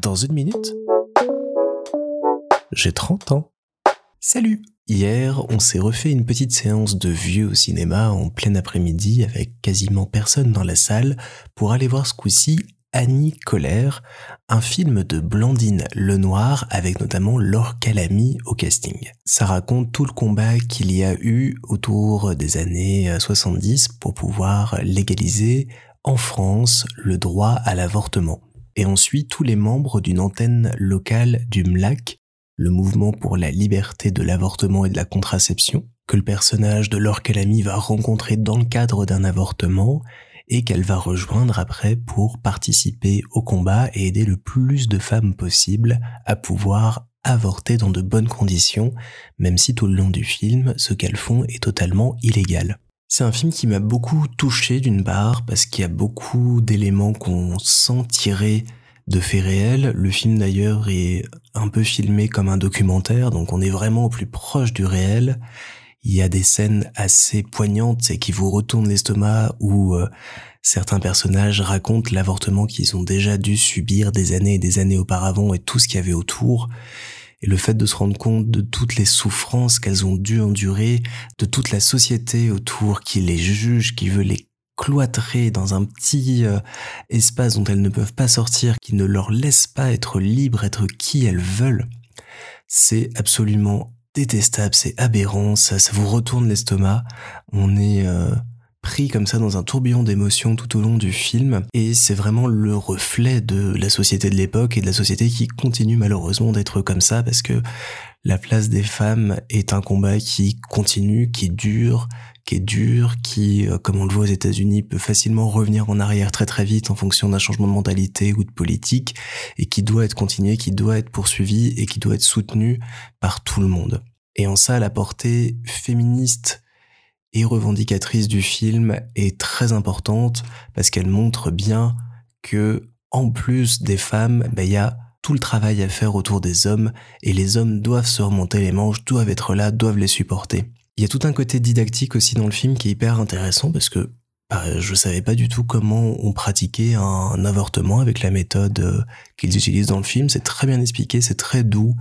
Dans une minute, j'ai 30 ans. Salut Hier, on s'est refait une petite séance de vieux au cinéma en plein après-midi avec quasiment personne dans la salle pour aller voir ce coup-ci Annie Colère, un film de Blandine Lenoir avec notamment Laure Calamy au casting. Ça raconte tout le combat qu'il y a eu autour des années 70 pour pouvoir légaliser en France le droit à l'avortement. Et on suit tous les membres d'une antenne locale du MLAC, le mouvement pour la liberté de l'avortement et de la contraception, que le personnage de Laure va rencontrer dans le cadre d'un avortement et qu'elle va rejoindre après pour participer au combat et aider le plus de femmes possible à pouvoir avorter dans de bonnes conditions, même si tout le long du film, ce qu'elles font est totalement illégal. C'est un film qui m'a beaucoup touché d'une part parce qu'il y a beaucoup d'éléments qu'on sent tirés de faits réels. Le film d'ailleurs est un peu filmé comme un documentaire, donc on est vraiment au plus proche du réel il y a des scènes assez poignantes et qui vous retournent l'estomac où euh, certains personnages racontent l'avortement qu'ils ont déjà dû subir des années et des années auparavant et tout ce qu'il y avait autour. Et le fait de se rendre compte de toutes les souffrances qu'elles ont dû endurer, de toute la société autour qui les juge, qui veut les cloîtrer dans un petit euh, espace dont elles ne peuvent pas sortir, qui ne leur laisse pas être libres, être qui elles veulent, c'est absolument détestable, c'est aberrant, ça, vous retourne l'estomac. On est euh, pris comme ça dans un tourbillon d'émotions tout au long du film, et c'est vraiment le reflet de la société de l'époque et de la société qui continue malheureusement d'être comme ça parce que la place des femmes est un combat qui continue, qui dure, qui est dur, qui, euh, comme on le voit aux États-Unis, peut facilement revenir en arrière très très vite en fonction d'un changement de mentalité ou de politique, et qui doit être continué, qui doit être poursuivi et qui doit être soutenu par tout le monde. Et en ça, la portée féministe et revendicatrice du film est très importante parce qu'elle montre bien que, en plus des femmes, ben, il y a tout le travail à faire autour des hommes et les hommes doivent se remonter les manches, doivent être là, doivent les supporter. Il y a tout un côté didactique aussi dans le film qui est hyper intéressant parce que bah, je savais pas du tout comment on pratiquait un, avortement avec la méthode euh, qu'ils utilisent dans le film. C'est très bien expliqué, c'est très doux.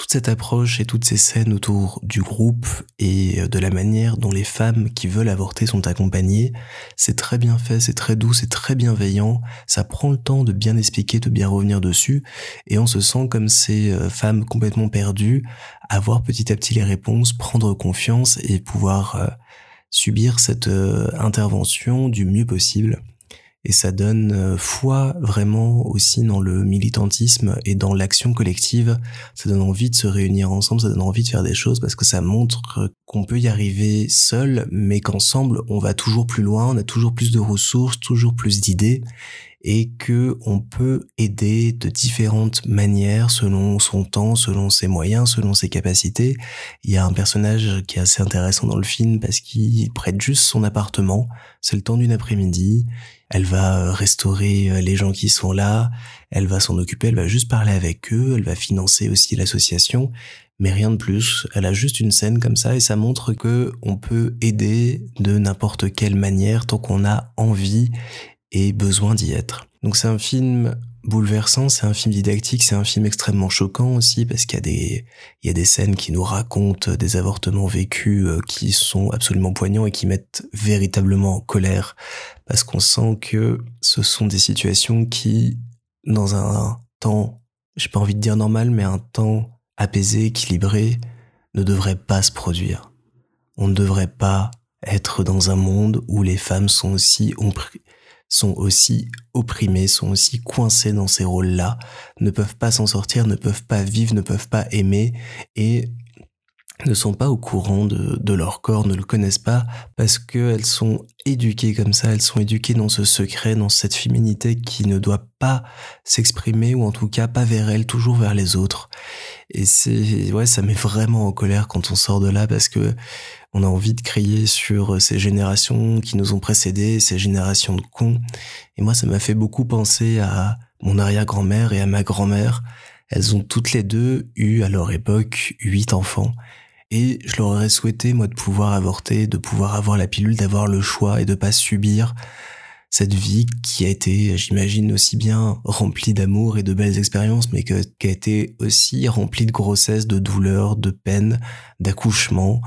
Toute cette approche et toutes ces scènes autour du groupe et euh, de la manière dont les femmes qui veulent avorter sont accompagnées, c'est très bien fait, c'est très doux, c'est très bienveillant. Ça prend le temps de bien expliquer, de bien revenir dessus, et on se sent comme ces euh, femmes complètement perdues avoir petit à petit les réponses, prendre confiance et pouvoir euh, subir cette intervention du mieux possible. Et ça donne euh, foi vraiment aussi dans le militantisme et dans l'action collective. Ça donne envie de se réunir ensemble, ça donne envie de faire des choses parce que ça montre qu'on peut y arriver seul, mais qu'ensemble on va toujours plus loin, on a toujours plus de ressources, toujours plus d'idées et que on peut aider de différentes manières selon son temps, selon ses moyens, selon ses capacités. Il y a un personnage qui est assez intéressant dans le film parce qu'il prête juste son appartement. C'est le temps d'une après-midi. Elle va restaurer les gens qui sont là. Elle va s'en occuper. Elle va juste parler avec eux. Elle va financer aussi l'association. Mais rien de plus. Elle a juste une scène comme ça et ça montre que on peut aider de n'importe quelle manière tant qu'on a envie et besoin d'y être. Donc c'est un film bouleversant, c'est un film didactique, c'est un film extrêmement choquant aussi parce qu'il y a des il y a des scènes qui nous racontent des avortements vécus euh, qui sont absolument poignants et qui mettent véritablement en colère parce qu'on sent que ce sont des situations qui dans un temps, j'ai pas envie de dire normal mais un temps apaisé, équilibré ne devraient pas se produire. On ne devrait pas être dans un monde où les femmes sont aussi sont aussi opprimés, sont aussi coincés dans ces rôles-là, ne peuvent pas s'en sortir, ne peuvent pas vivre, ne peuvent pas aimer et ne sont pas au courant de, de leur corps, ne le connaissent pas parce qu'elles sont éduquées comme ça, elles sont éduquées dans ce secret, dans cette féminité qui ne doit pas s'exprimer ou en tout cas pas vers elles, toujours vers les autres. Et c'est, ouais, ça met vraiment en colère quand on sort de là parce que on a envie de crier sur ces générations qui nous ont précédés, ces générations de cons. Et moi, ça m'a fait beaucoup penser à mon arrière-grand-mère et à ma grand-mère. Elles ont toutes les deux eu, à leur époque, huit enfants. Et je leur aurais souhaité, moi, de pouvoir avorter, de pouvoir avoir la pilule, d'avoir le choix et de pas subir cette vie qui a été, j'imagine, aussi bien remplie d'amour et de belles expériences, mais qui a été aussi remplie de grossesse, de douleur, de peine, d'accouchement,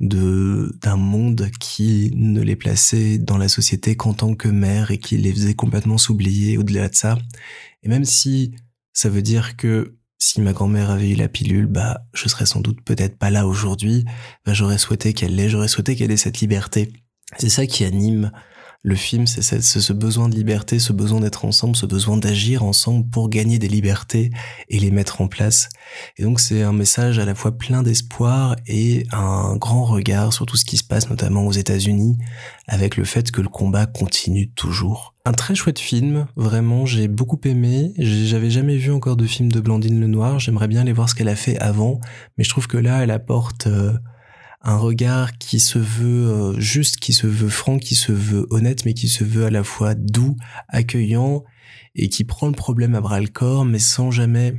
de d'un monde qui ne les plaçait dans la société qu'en tant que mère et qui les faisait complètement s'oublier au-delà de ça. Et même si ça veut dire que si ma grand-mère avait eu la pilule, bah je serais sans doute peut-être pas là aujourd'hui. Bah, j'aurais souhaité qu'elle l'ait, j'aurais souhaité qu'elle ait cette liberté. C'est ça qui anime le film, c'est ce besoin de liberté, ce besoin d'être ensemble, ce besoin d'agir ensemble pour gagner des libertés et les mettre en place. Et donc c'est un message à la fois plein d'espoir et un grand regard sur tout ce qui se passe notamment aux États-Unis avec le fait que le combat continue toujours. Un très chouette film, vraiment, j'ai beaucoup aimé. J'avais jamais vu encore de film de Blandine Lenoir. J'aimerais bien aller voir ce qu'elle a fait avant, mais je trouve que là, elle apporte euh, un regard qui se veut euh, juste, qui se veut franc, qui se veut honnête, mais qui se veut à la fois doux, accueillant, et qui prend le problème à bras le corps, mais sans jamais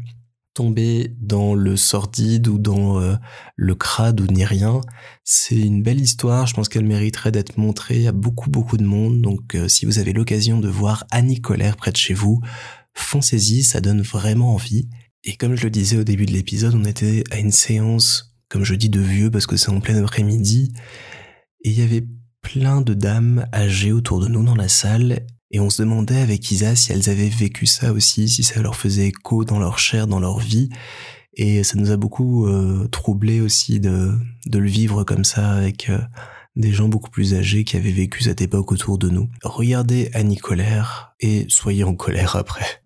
tomber dans le sordide ou dans euh, le crade ou ni rien. C'est une belle histoire, je pense qu'elle mériterait d'être montrée à beaucoup beaucoup de monde, donc euh, si vous avez l'occasion de voir Annie Colère près de chez vous, foncez-y, ça donne vraiment envie. Et comme je le disais au début de l'épisode, on était à une séance comme je dis de vieux parce que c'est en plein après-midi, et il y avait plein de dames âgées autour de nous dans la salle, et on se demandait avec Isa si elles avaient vécu ça aussi, si ça leur faisait écho dans leur chair, dans leur vie, et ça nous a beaucoup euh, troublé aussi de, de le vivre comme ça avec euh, des gens beaucoup plus âgés qui avaient vécu cette époque autour de nous. Regardez Annie Colère et soyez en colère après.